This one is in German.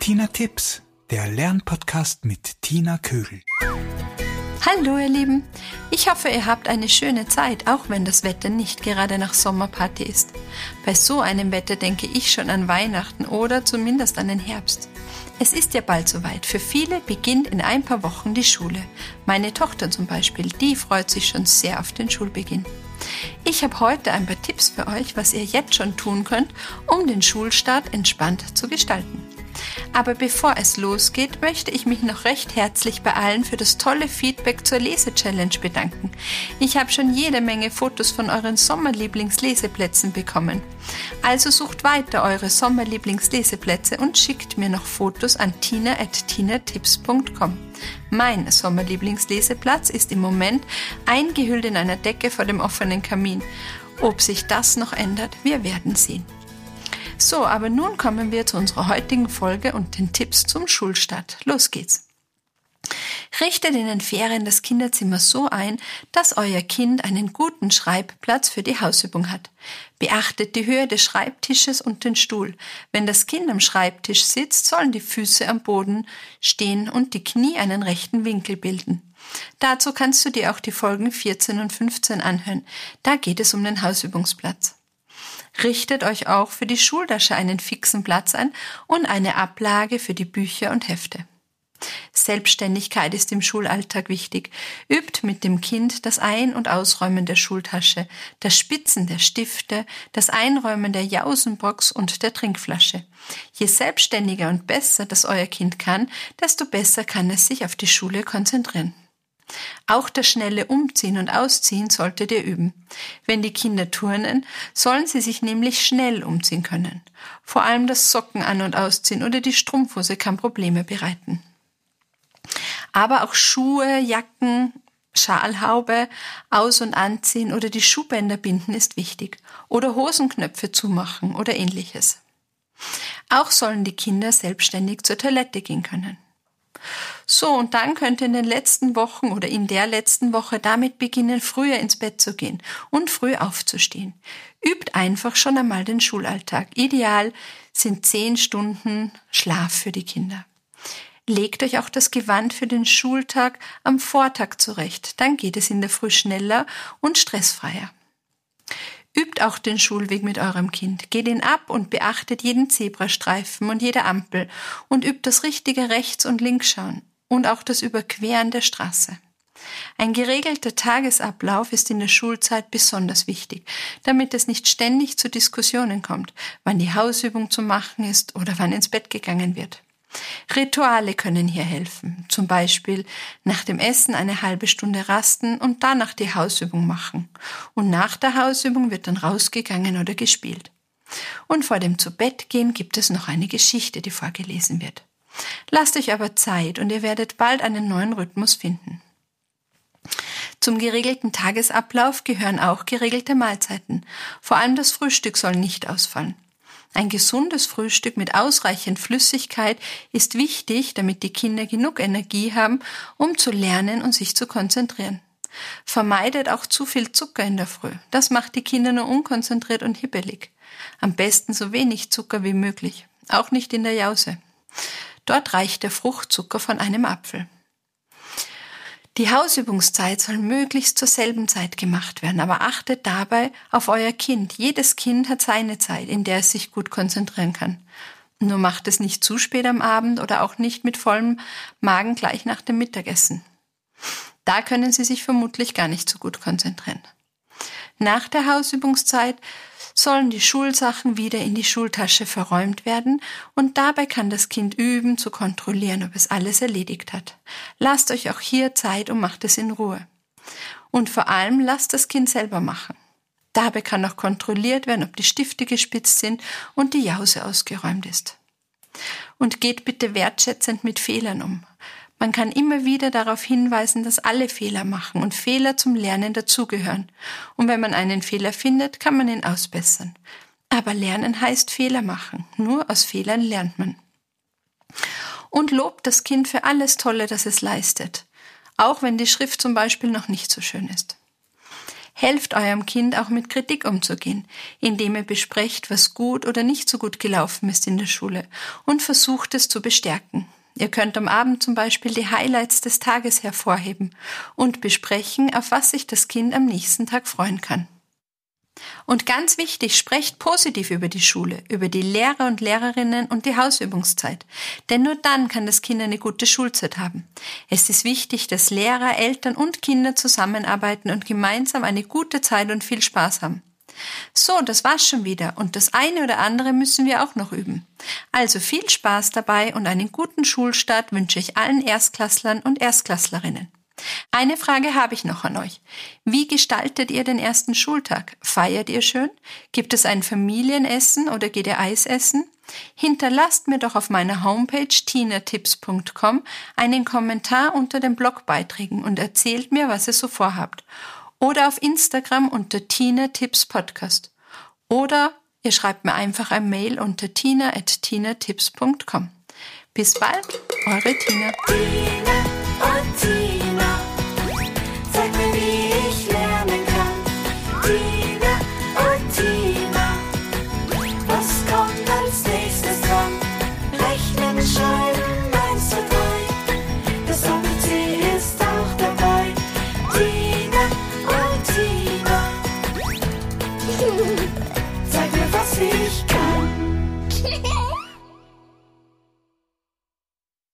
Tipps, der Lernpodcast mit Tina Kögel. Hallo ihr Lieben, ich hoffe ihr habt eine schöne Zeit, auch wenn das Wetter nicht gerade nach Sommerparty ist. Bei so einem Wetter denke ich schon an Weihnachten oder zumindest an den Herbst. Es ist ja bald soweit. Für viele beginnt in ein paar Wochen die Schule. Meine Tochter zum Beispiel, die freut sich schon sehr auf den Schulbeginn. Ich habe heute ein paar Tipps für euch, was ihr jetzt schon tun könnt, um den Schulstart entspannt zu gestalten. Aber bevor es losgeht, möchte ich mich noch recht herzlich bei allen für das tolle Feedback zur Lese-Challenge bedanken. Ich habe schon jede Menge Fotos von euren Sommerlieblingsleseplätzen bekommen. Also sucht weiter eure Sommerlieblingsleseplätze und schickt mir noch Fotos an tina.tinatips.com. Mein Sommerlieblingsleseplatz ist im Moment eingehüllt in einer Decke vor dem offenen Kamin. Ob sich das noch ändert, wir werden sehen. So, aber nun kommen wir zu unserer heutigen Folge und den Tipps zum Schulstart. Los geht's. Richtet in den Ferien das Kinderzimmer so ein, dass euer Kind einen guten Schreibplatz für die Hausübung hat. Beachtet die Höhe des Schreibtisches und den Stuhl. Wenn das Kind am Schreibtisch sitzt, sollen die Füße am Boden stehen und die Knie einen rechten Winkel bilden. Dazu kannst du dir auch die Folgen 14 und 15 anhören. Da geht es um den Hausübungsplatz. Richtet euch auch für die Schultasche einen fixen Platz ein und eine Ablage für die Bücher und Hefte. Selbstständigkeit ist im Schulalltag wichtig. Übt mit dem Kind das Ein- und Ausräumen der Schultasche, das Spitzen der Stifte, das Einräumen der Jausenbox und der Trinkflasche. Je selbstständiger und besser das euer Kind kann, desto besser kann es sich auf die Schule konzentrieren. Auch das schnelle Umziehen und Ausziehen solltet ihr üben. Wenn die Kinder turnen, sollen sie sich nämlich schnell umziehen können. Vor allem das Socken an- und ausziehen oder die Strumpfhose kann Probleme bereiten. Aber auch Schuhe, Jacken, Schalhaube aus- und anziehen oder die Schuhbänder binden ist wichtig. Oder Hosenknöpfe zumachen oder ähnliches. Auch sollen die Kinder selbstständig zur Toilette gehen können. So, und dann könnt ihr in den letzten Wochen oder in der letzten Woche damit beginnen, früher ins Bett zu gehen und früh aufzustehen. Übt einfach schon einmal den Schulalltag. Ideal sind zehn Stunden Schlaf für die Kinder. Legt euch auch das Gewand für den Schultag am Vortag zurecht. Dann geht es in der Früh schneller und stressfreier. Übt auch den Schulweg mit eurem Kind. Geht ihn ab und beachtet jeden Zebrastreifen und jede Ampel und übt das richtige Rechts- und Linksschauen und auch das Überqueren der Straße. Ein geregelter Tagesablauf ist in der Schulzeit besonders wichtig, damit es nicht ständig zu Diskussionen kommt, wann die Hausübung zu machen ist oder wann ins Bett gegangen wird. Rituale können hier helfen, zum Beispiel nach dem Essen eine halbe Stunde rasten und danach die Hausübung machen. Und nach der Hausübung wird dann rausgegangen oder gespielt. Und vor dem Zubettgehen gibt es noch eine Geschichte, die vorgelesen wird. Lasst euch aber Zeit und ihr werdet bald einen neuen Rhythmus finden. Zum geregelten Tagesablauf gehören auch geregelte Mahlzeiten. Vor allem das Frühstück soll nicht ausfallen. Ein gesundes Frühstück mit ausreichend Flüssigkeit ist wichtig, damit die Kinder genug Energie haben, um zu lernen und sich zu konzentrieren. Vermeidet auch zu viel Zucker in der Früh. Das macht die Kinder nur unkonzentriert und hibbelig. Am besten so wenig Zucker wie möglich. Auch nicht in der Jause. Dort reicht der Fruchtzucker von einem Apfel. Die Hausübungszeit soll möglichst zur selben Zeit gemacht werden, aber achtet dabei auf euer Kind. Jedes Kind hat seine Zeit, in der es sich gut konzentrieren kann. Nur macht es nicht zu spät am Abend oder auch nicht mit vollem Magen gleich nach dem Mittagessen. Da können Sie sich vermutlich gar nicht so gut konzentrieren. Nach der Hausübungszeit sollen die Schulsachen wieder in die Schultasche verräumt werden und dabei kann das Kind üben zu kontrollieren, ob es alles erledigt hat. Lasst euch auch hier Zeit und macht es in Ruhe. Und vor allem lasst das Kind selber machen. Dabei kann auch kontrolliert werden, ob die Stifte gespitzt sind und die Jause ausgeräumt ist. Und geht bitte wertschätzend mit Fehlern um. Man kann immer wieder darauf hinweisen, dass alle Fehler machen und Fehler zum Lernen dazugehören. Und wenn man einen Fehler findet, kann man ihn ausbessern. Aber Lernen heißt Fehler machen. Nur aus Fehlern lernt man. Und lobt das Kind für alles Tolle, das es leistet. Auch wenn die Schrift zum Beispiel noch nicht so schön ist. Helft eurem Kind auch mit Kritik umzugehen, indem ihr besprecht, was gut oder nicht so gut gelaufen ist in der Schule und versucht es zu bestärken. Ihr könnt am Abend zum Beispiel die Highlights des Tages hervorheben und besprechen, auf was sich das Kind am nächsten Tag freuen kann. Und ganz wichtig, sprecht positiv über die Schule, über die Lehrer und Lehrerinnen und die Hausübungszeit. Denn nur dann kann das Kind eine gute Schulzeit haben. Es ist wichtig, dass Lehrer, Eltern und Kinder zusammenarbeiten und gemeinsam eine gute Zeit und viel Spaß haben. So, das war's schon wieder und das eine oder andere müssen wir auch noch üben. Also viel Spaß dabei und einen guten Schulstart wünsche ich allen Erstklasslern und Erstklasslerinnen. Eine Frage habe ich noch an euch. Wie gestaltet ihr den ersten Schultag? Feiert ihr schön? Gibt es ein Familienessen oder geht ihr Eis essen? Hinterlasst mir doch auf meiner Homepage tinatips.com einen Kommentar unter den Blogbeiträgen und erzählt mir, was ihr so vorhabt oder auf Instagram unter Tina Tipps Podcast. Oder ihr schreibt mir einfach ein Mail unter tina.tinatips.com. Bis bald, eure Tina. Tina